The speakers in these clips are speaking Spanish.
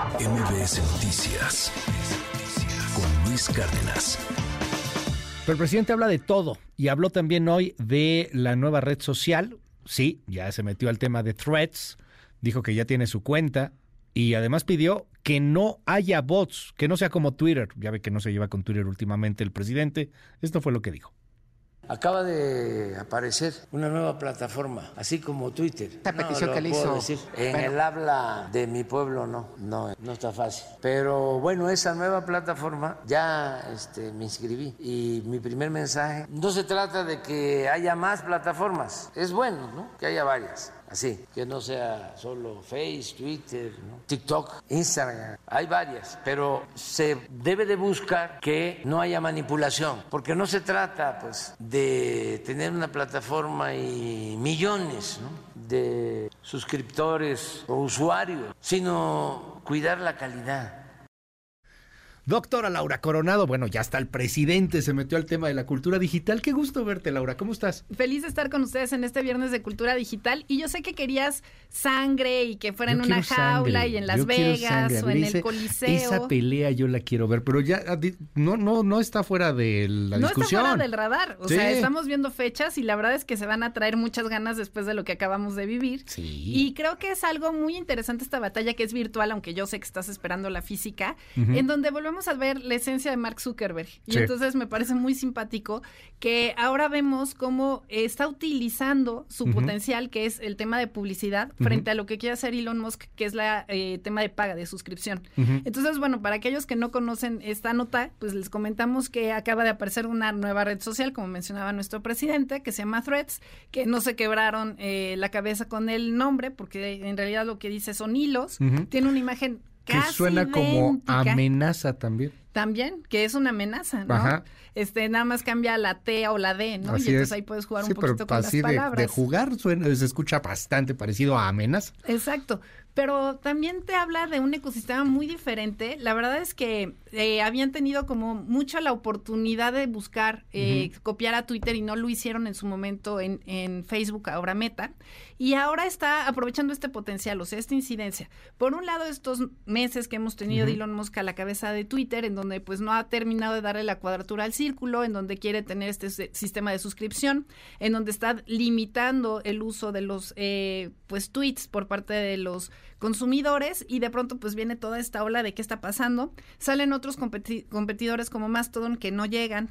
MBS Noticias con Luis Cárdenas. Pero el presidente habla de todo y habló también hoy de la nueva red social. Sí, ya se metió al tema de threads, dijo que ya tiene su cuenta y además pidió que no haya bots, que no sea como Twitter. Ya ve que no se lleva con Twitter últimamente el presidente. Esto fue lo que dijo. Acaba de aparecer una nueva plataforma, así como Twitter. Esta petición que le hizo. Decir. En el habla de mi pueblo no, no, no está fácil. Pero bueno, esa nueva plataforma ya este, me inscribí y mi primer mensaje no se trata de que haya más plataformas, es bueno, ¿no? Que haya varias así, que no sea solo Face, Twitter, TikTok, Instagram, hay varias, pero se debe de buscar que no haya manipulación, porque no se trata pues de tener una plataforma y millones de suscriptores o usuarios, sino cuidar la calidad Doctora Laura Coronado, bueno, ya está el presidente, se metió al tema de la cultura digital. Qué gusto verte, Laura, ¿cómo estás? Feliz de estar con ustedes en este viernes de cultura digital. Y yo sé que querías sangre y que fuera en una jaula y en Las Vegas o en el Coliseo. Esa pelea yo la quiero ver, pero ya ah, no, no, no está fuera de la discusión. No está fuera del radar. O sea, estamos viendo fechas y la verdad es que se van a traer muchas ganas después de lo que acabamos de vivir. Sí. Y creo que es algo muy interesante esta batalla que es virtual, aunque yo sé que estás esperando la física, en donde volvemos a ver la esencia de Mark Zuckerberg. Y entonces me parece muy simpático que ahora vemos cómo está utilizando su potencial, que es el tema de publicidad, frente a lo que quiere hacer Elon Musk, que es la eh, tema de paga, de suscripción. Entonces, bueno, para aquellos que no conocen esta nota, pues les comentamos que acaba de aparecer una nueva red social, como mencionaba nuestro presidente, que se llama Threads, que no se quebraron eh, la cabeza con el nombre, porque en realidad lo que dice son hilos. Tiene una imagen que suena como amenaza también. También, que es una amenaza, ¿no? Ajá. Este, nada más cambia la T o la D, ¿no? y entonces ahí puedes jugar un poquito con las palabras. De, de jugar suena, se escucha bastante parecido a amenaza. Exacto pero también te habla de un ecosistema muy diferente. La verdad es que eh, habían tenido como mucha la oportunidad de buscar eh, copiar a Twitter y no lo hicieron en su momento en, en, Facebook, ahora Meta. Y ahora está aprovechando este potencial, o sea, esta incidencia. Por un lado, estos meses que hemos tenido de Elon Musk a la cabeza de Twitter, en donde pues no ha terminado de darle la cuadratura al círculo, en donde quiere tener este sistema de suscripción, en donde está limitando el uso de los eh, pues tweets por parte de los consumidores y de pronto pues viene toda esta ola de qué está pasando. Salen otros competidores como Mastodon que no llegan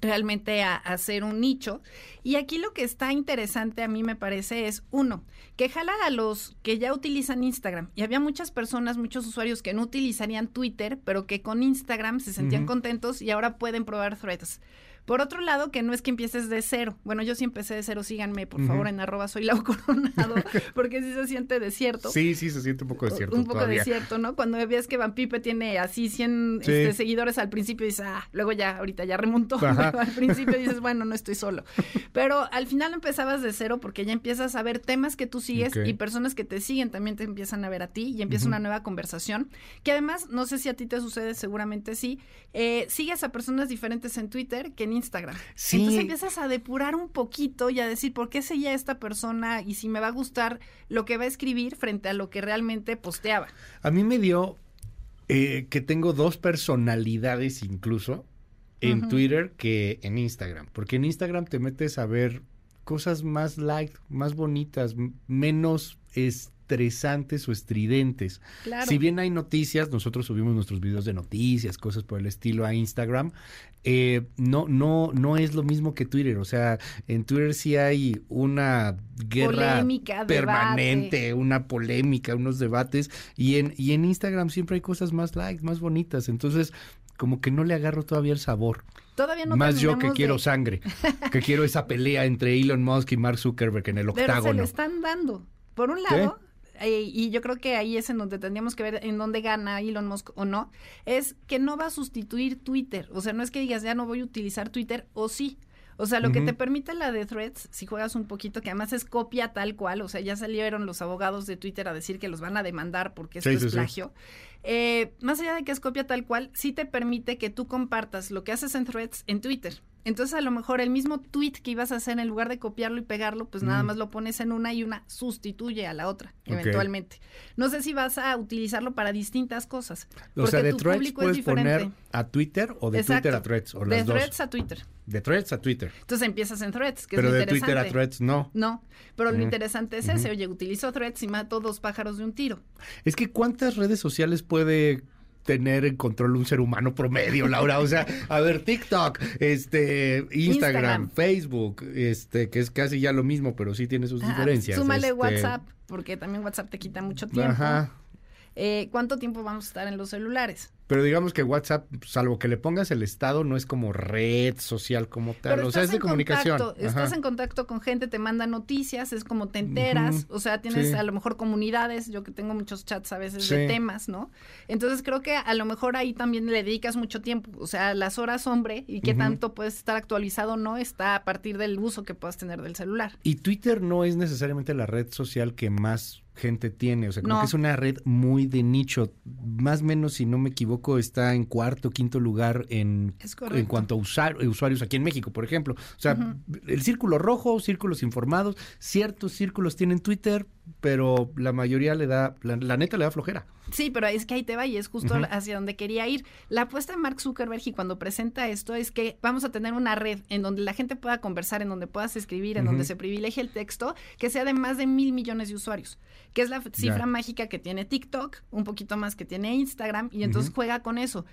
realmente a, hacer un nicho. Y aquí lo que está interesante a mí me parece es, uno, que jala a los que ya utilizan Instagram. Y había muchas personas, muchos usuarios que no utilizarían Twitter, pero que con Instagram se sentían contentos y ahora pueden probar threads. Por otro lado, que no es que empieces de cero. Bueno, yo sí empecé de cero, síganme, por favor, en arroba soy Lau Coronado, porque sí se siente desierto. Sí, sí, se siente un poco desierto. Un poco desierto, ¿no? Cuando ves que Van Pipe tiene así 100 este, seguidores al principio, dices, ah, luego ya, ahorita ya remontó. al principio dices, bueno, no estoy solo. Pero al final empezabas de cero porque ya empiezas a ver temas que tú sigues y personas que te siguen también te empiezan a ver a ti y empieza una nueva conversación. Que además, no sé si a ti te sucede, seguramente sí, eh, sigues a personas diferentes en Twitter que Instagram. Entonces empiezas a depurar un poquito y a decir por qué seguía esta persona y si me va a gustar lo que va a escribir frente a lo que realmente posteaba. A mí me dio eh, que tengo dos personalidades incluso en Twitter que en Instagram, porque en Instagram te metes a ver cosas más light, más bonitas, menos estresantes o estridentes. Si bien hay noticias, nosotros subimos nuestros videos de noticias, cosas por el estilo a Instagram, eh, no, no, no es lo mismo que Twitter. O sea, en Twitter sí hay una guerra permanente, una polémica, unos debates, y en, y en Instagram siempre hay cosas más light, más bonitas. Entonces, como que no le agarro todavía el sabor. Todavía no Más yo que quiero sangre, que quiero esa pelea entre Elon Musk y Mark Zuckerberg en el octágono. Pero se le están dando. Por un lado, eh, y yo creo que ahí es en donde tendríamos que ver en dónde gana Elon Musk o no, es que no va a sustituir Twitter. O sea, no es que digas, ya no voy a utilizar Twitter, o sí. O sea, lo que te permite la de Threads, si juegas un poquito, que además es copia tal cual, o sea, ya salieron los abogados de Twitter a decir que los van a demandar porque esto es plagio, Eh, más allá de que es copia tal cual, sí te permite que tú compartas lo que haces en threads en Twitter. Entonces, a lo mejor el mismo tweet que ibas a hacer, en lugar de copiarlo y pegarlo, pues nada más lo pones en una y una sustituye a la otra, eventualmente. No sé si vas a utilizarlo para distintas cosas. O sea, de threads puedes poner a Twitter o de Twitter a threads. O de threads a Twitter. De threads a Twitter. Entonces empiezas en threads, que pero es de Twitter a threads no. No, pero lo interesante es ese, oye, utilizo threads y mato dos pájaros de un tiro. Es que ¿cuántas redes sociales puede tener en control un ser humano promedio, Laura. O sea, a ver, TikTok, este, Instagram, Facebook, este, que es casi ya lo mismo, pero sí tiene sus diferencias. Súmale este WhatsApp, porque también WhatsApp te quita mucho tiempo. Ajá. Eh, ¿Cuánto tiempo vamos a estar en los celulares? Pero digamos que WhatsApp, salvo que le pongas el estado, no es como red social como tal. o sea, es de comunicación. estás en contacto con gente, te manda noticias, es como te enteras. O sea, tienes a lo mejor comunidades. Yo que tengo muchos chats a veces de temas, ¿no? Entonces creo que a lo mejor ahí también le dedicas mucho tiempo. O sea, las horas hombre y qué tanto puedes estar actualizado no está a partir del uso que puedas tener del celular. Y Twitter no es necesariamente la red social que más gente tiene. O sea, creo que es una red muy de nicho. Más o menos, si no me equivoco, está en cuarto, quinto lugar en, en cuanto a usuarios aquí en México, por ejemplo. O sea, el círculo rojo, círculos informados, ciertos círculos tienen Twitter, pero la mayoría le da, la, neta le da flojera. Sí, pero es que ahí te va y es justo hacia donde quería ir. La apuesta de Mark Zuckerberg y cuando presenta esto es que vamos a tener una red en donde la gente pueda conversar, en donde puedas escribir, en donde se privilegie el texto, que sea de más de mil millones de usuarios, que es la cifra mágica que tiene TikTok, un poquito más que tiene Instagram, y entonces juega con eso.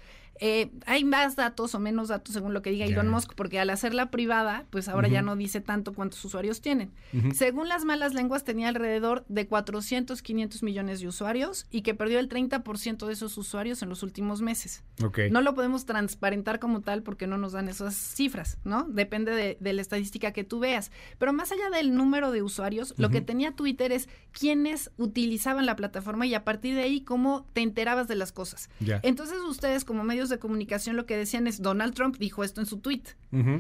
Eh, hay más datos o menos datos según lo que diga Elon Musk, porque al hacerla privada, pues ahora ya no dice tanto cuántos usuarios tienen. Según las malas lenguas, tenía alrededor de 400, 500 millones de usuarios y que perdió el 30% de esos usuarios en los últimos meses. No lo podemos transparentar como tal porque no nos dan esas cifras, ¿no? Depende de, la estadística que tú veas. Pero más allá del número de usuarios, lo que tenía Twitter es quiénes utilizaban la plataforma y a partir de ahí cómo te enterabas de las cosas. Entonces ustedes como medios de comunicación lo que decían es Donald Trump dijo esto en su tweet.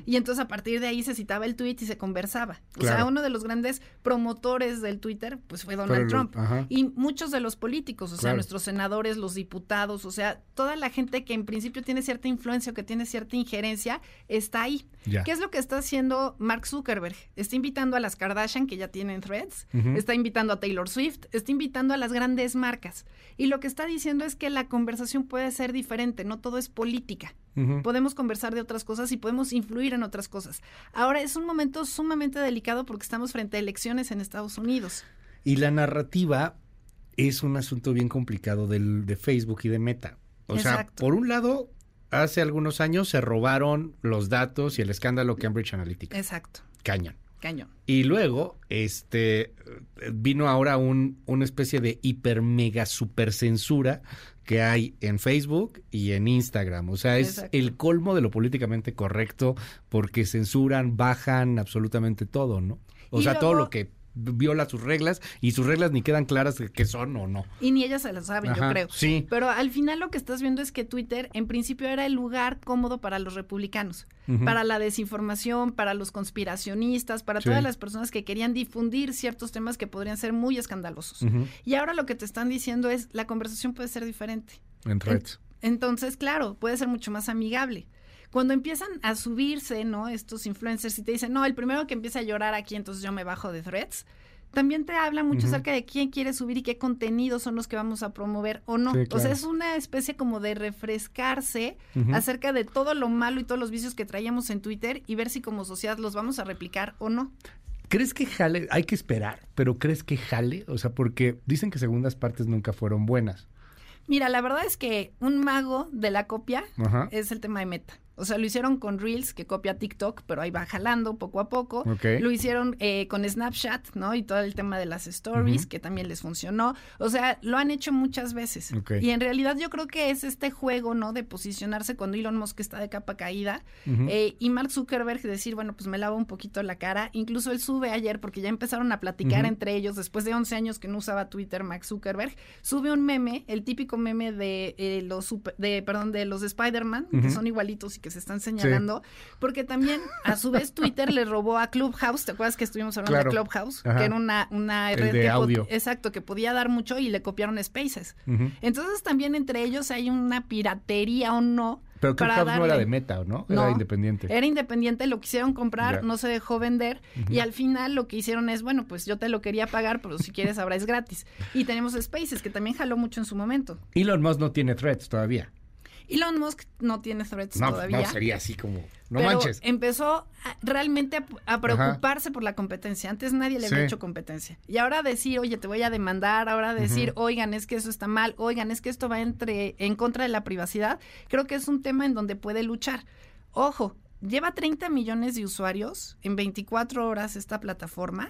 Y entonces a partir de ahí se citaba el tweet y se conversaba. O sea, uno de los grandes promotores del Twitter pues fue Donald Trump. Y muchos de los políticos, o sea, nuestros senadores, los diputados, o sea, toda la gente que en principio tiene cierta influencia o que tiene cierta injerencia está ahí. ¿Qué es lo que está haciendo Mark Zuckerberg? Está invitando a las Kardashian que ya tienen threads, está invitando a Taylor Swift, está invitando a las grandes marcas. Y lo que está diciendo es que la conversación puede ser diferente, no todo es política. Podemos conversar de otras cosas y podemos influir en otras cosas. Ahora es un momento sumamente delicado porque estamos frente a elecciones en Estados Unidos. Y la narrativa es un asunto bien complicado del, de Facebook y de Meta. O sea, por un lado, hace algunos años se robaron los datos y el escándalo Cambridge Analytica. Exacto. Cañón. Cañón. Y luego, este, vino ahora un, una especie de hiper mega super censura que hay en Facebook y en Instagram. O sea, es el colmo de lo políticamente correcto porque censuran, bajan absolutamente todo, ¿no? O sea, todo lo que viola sus reglas y sus reglas ni quedan claras de qué son o no. Y ni ellas se las saben, yo creo. Sí. Pero al final lo que estás viendo es que Twitter en principio era el lugar cómodo para los republicanos, para la desinformación, para los conspiracionistas, para todas las personas que querían difundir ciertos temas que podrían ser muy escandalosos. Y ahora lo que te están diciendo es la conversación puede ser diferente. En entonces, claro, puede ser mucho más amigable cuando empiezan a subirse, ¿no? Estos influencers y te dicen, no, el primero que empieza a llorar aquí, entonces yo me bajo de threads. También te habla mucho acerca de quién quiere subir y qué contenidos son los que vamos a promover o no. O sea, es una especie como de refrescarse acerca de todo lo malo y todos los vicios que traíamos en Twitter y ver si como sociedad los vamos a replicar o no. ¿Crees que jale? Hay que esperar, pero ¿crees que jale? O sea, porque dicen que segundas partes nunca fueron buenas. Mira, la verdad es que un mago de la copia es el tema de meta. O sea, lo hicieron con Reels, que copia TikTok, pero ahí va jalando poco a poco. Lo hicieron eh, con Snapchat, ¿no? Y todo el tema de las stories, que también les funcionó. O sea, lo han hecho muchas veces. Y en realidad yo creo que es este juego, ¿no? De posicionarse cuando Elon Musk está de capa caída. Eh, y Mark Zuckerberg decir, bueno, pues me lavo un poquito la cara. Incluso él sube ayer, porque ya empezaron a platicar entre ellos, después de 11 años que no usaba Twitter, Mark Zuckerberg, sube un meme, el típico meme de eh, los, de, perdón, de los Spider-Man, que son igualitos y que que se están señalando, porque también a su vez Twitter le robó a Clubhouse, ¿te acuerdas que estuvimos hablando Claro. de Clubhouse? Ajá. Que era una, una red de que audio. exacto, que podía dar mucho y le copiaron Spaces. Entonces también entre ellos hay una piratería o no. Pero Clubhouse no era darle- de Meta, ¿no? Era No, independiente. Era independiente, lo quisieron comprar, Ya. no se dejó vender y al final lo que hicieron es, bueno, pues yo te lo quería pagar, pero si quieres ahora es gratis. Y tenemos Spaces, que también jaló mucho en su momento. Elon Musk no tiene threads todavía. Elon Musk no tiene threads No, todavía. no sería así como. No pero manches. empezó a- realmente a, a preocuparse por la competencia. Antes nadie le había hecho competencia. Y ahora decir, oye, te voy a demandar, ahora decir, oigan, es que eso está mal, oigan, es que esto va entre, en contra de la privacidad, creo que es un tema en donde puede luchar. Ojo, lleva 30 millones de usuarios en 24 horas esta plataforma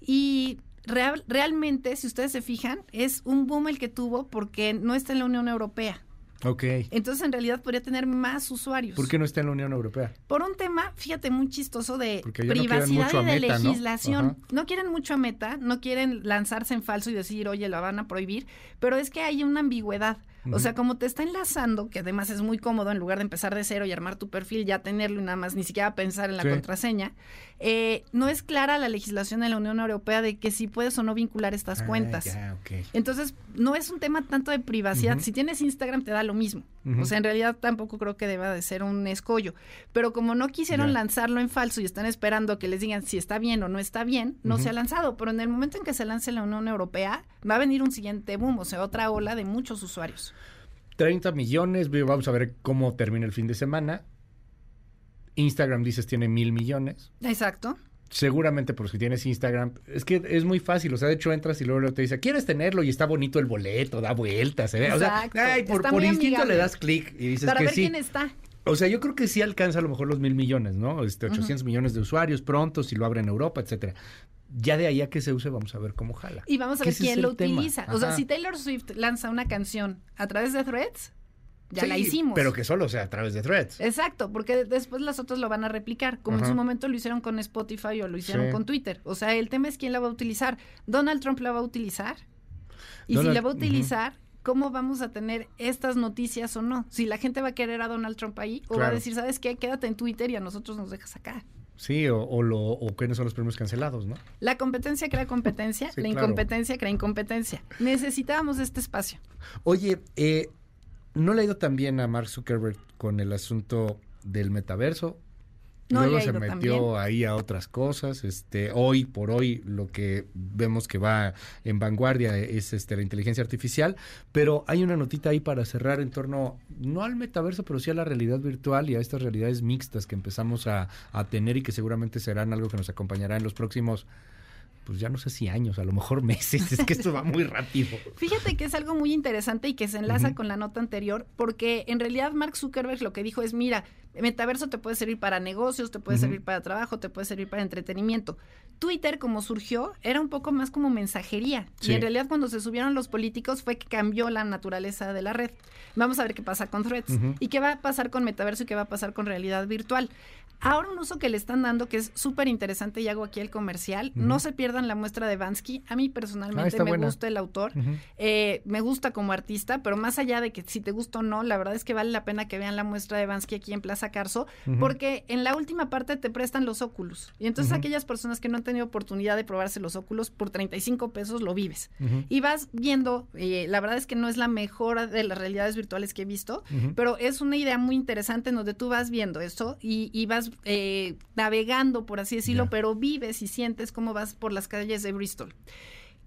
y real- realmente, si ustedes se fijan, es un boom el que tuvo porque no está en la Unión Europea. Ok. Entonces, en realidad, podría tener más usuarios. ¿Por qué no está en la Unión Europea? Por un tema, fíjate, muy chistoso de no privacidad y de legislación. ¿no? quieren mucho a Meta, no quieren lanzarse en falso y decir, oye, la van a prohibir, pero es que hay una ambigüedad. O sea, como te está enlazando, que además es muy cómodo en lugar de empezar de cero y armar tu perfil, ya tenerlo y nada más, ni siquiera pensar en la Sí. contraseña, eh, no es clara la legislación de la Unión Europea de que si puedes o no vincular estas Ah, cuentas. ya. Entonces, no es un tema tanto de privacidad. Si tienes Instagram, te da lo mismo. O sea, en realidad tampoco creo que deba de ser un escollo. Pero como no quisieron lanzarlo en falso y están esperando que les digan si está bien o no está bien, no se ha lanzado. Pero en el momento en que se lance la Unión Europea, va a venir un siguiente boom, o sea, otra ola de muchos usuarios. 30 millones, vamos a ver cómo termina el fin de semana. Instagram dices tiene mil millones. Exacto. Seguramente por si tienes Instagram, es que es muy fácil, o sea, de hecho entras y luego, luego te dice, ¿quieres tenerlo? Y está bonito el boleto, da vueltas, se ve. O sea, ay, por, por instinto amigable. le das clic y dices Para que ver sí. quién está. O sea, yo creo que sí alcanza a lo mejor los mil millones, ¿no? Este, 800 millones de usuarios pronto, si lo abre en Europa, etcétera. Ya de ahí a que se use, vamos a ver cómo jala. Y vamos a ver quién lo tema. utiliza. O sea, si Taylor Swift lanza una canción a través de threads, ya la hicimos. Pero que solo sea a través de threads. Exacto, porque después las otras lo van a replicar, como en su momento lo hicieron con Spotify o lo hicieron Sí. con Twitter. O sea, el tema es quién la va a utilizar. ¿Donald Trump la va a utilizar? Y Donald- si la va a utilizar, ¿cómo vamos a tener estas noticias o no? Si la gente va a querer a Donald Trump ahí o va a decir, ¿sabes qué? Quédate en Twitter y a nosotros nos dejas acá. Sí, o, o, lo, o quiénes son los premios cancelados, ¿no? La competencia crea competencia, Sí, la claro. incompetencia crea incompetencia. Necesitábamos este espacio. Oye, eh, ¿no le ha ido tan bien a Mark Zuckerberg con el asunto del metaverso? No Luego se metió ahí a otras cosas. Este, hoy por hoy lo que vemos que va en vanguardia es este la inteligencia artificial, pero hay una notita ahí para cerrar en torno no al metaverso, pero sí a la realidad virtual y a estas realidades mixtas que empezamos a, a tener y que seguramente serán algo que nos acompañará en los próximos pues ya no sé si años, a lo mejor meses, es que esto va muy rápido. Fíjate que es algo muy interesante y que se enlaza con la nota anterior, porque en realidad Mark Zuckerberg lo que dijo es, mira, metaverso te puede servir para negocios, te puede servir para trabajo, te puede servir para entretenimiento. Twitter, como surgió, era un poco más como mensajería. Sí. Y en realidad cuando se subieron los políticos fue que cambió la naturaleza de la red. Vamos a ver qué pasa con threads y qué va a pasar con metaverso y qué va a pasar con realidad virtual. Ahora un uso que le están dando que es súper interesante y hago aquí el comercial. No se pierdan la muestra de Bansky. A mí Ah, personalmente está me buena. gusta el autor. Eh, me gusta como artista, pero más allá de que si te gusta o no, la verdad es que vale la pena que vean la muestra de Bansky aquí en Plaza Carso, porque en la última parte te prestan los óculos. Y entonces aquellas personas que no han tenido oportunidad de probarse los óculos, por 35 pesos lo vives. Y vas viendo, eh, la verdad es que no es la mejor de las realidades virtuales que he visto, pero es una idea muy interesante en donde tú vas viendo eso y, y vas eh, navegando, por así decirlo, pero vives y sientes cómo vas por las calles de Bristol.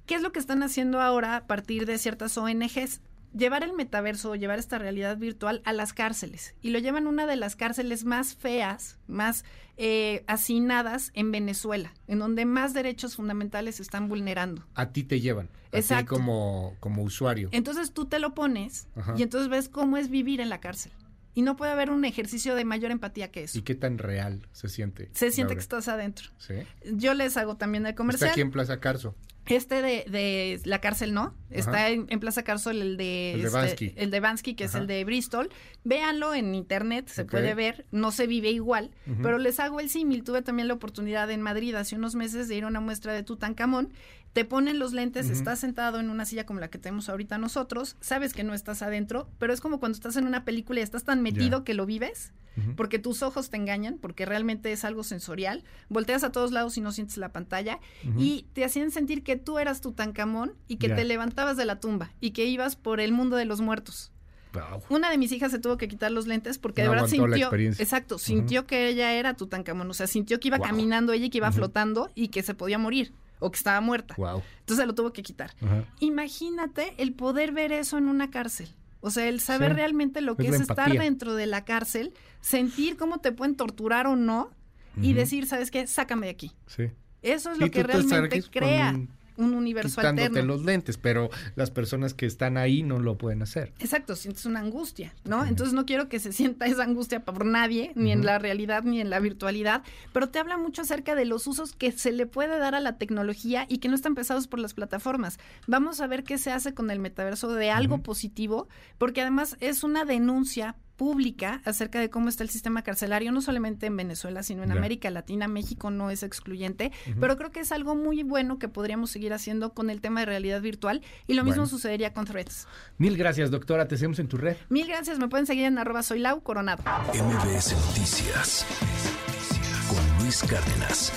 ¿Qué es lo que están haciendo ahora a partir de ciertas ONGs? Llevar el metaverso, llevar esta realidad virtual a las cárceles. Y lo llevan a una de las cárceles más feas, más eh, hacinadas en Venezuela, en donde más derechos fundamentales se están vulnerando. a ti te llevan. A ti como, como usuario. Entonces tú te lo pones Ajá. y entonces ves cómo es vivir en la cárcel. Y no puede haber un ejercicio de mayor empatía que eso. ¿Y qué tan real se siente? Se siente Laura? que estás adentro. Sí. Yo les hago también el Está comercial. aquí en Plaza Carso. Este de, de la cárcel no, está en, en Plaza Cárcel el de, El de este, Bansky. el de Bansky, que es el de Bristol. Véanlo en internet, se puede ver, no se vive igual, pero les hago el símil. Tuve también la oportunidad en Madrid hace unos meses de ir a una muestra de Tutankamón. Te ponen los lentes, estás sentado en una silla como la que tenemos ahorita nosotros, sabes que no estás adentro, pero es como cuando estás en una película y estás tan metido que lo vives. Porque tus ojos te engañan, porque realmente es algo sensorial. Volteas a todos lados y no sientes la pantalla y te hacían sentir que tú eras Tutankamón y que te levantabas de la tumba y que ibas por el mundo de los muertos. Wow. Una de mis hijas se tuvo que quitar los lentes porque No de verdad sintió, exacto, sintió que ella era Tutankamón, o sea, sintió que iba Wow. caminando ella y que iba flotando y que se podía morir o que estaba muerta. Wow. Entonces se lo tuvo que quitar. Imagínate el poder ver eso en una cárcel. O sea, el saber Sí. realmente lo que Es estar dentro de la cárcel, sentir cómo te pueden torturar o no y decir, ¿sabes qué? Sácame de aquí. Sí. Eso es lo que realmente crea un- un universo Quitándote alterno. los lentes, pero las personas que están ahí no lo pueden hacer. Exacto, sientes una angustia, ¿no? Entonces no quiero que se sienta esa angustia por nadie, ni en la realidad ni en la virtualidad, pero te habla mucho acerca de los usos que se le puede dar a la tecnología y que no están pesados por las plataformas. Vamos a ver qué se hace con el metaverso de algo positivo, porque además es una denuncia pública acerca de cómo está el sistema carcelario, no solamente en Venezuela, sino en Ya. América Latina. México no es excluyente, pero creo que es algo muy bueno que podríamos seguir haciendo con el tema de realidad virtual y lo mismo Bueno. sucedería con Threads. Mil gracias, doctora. Te seguimos en tu red. Mil gracias, me pueden seguir en arroba soy Lau Coronado. MBS Noticias con Luis Cárdenas.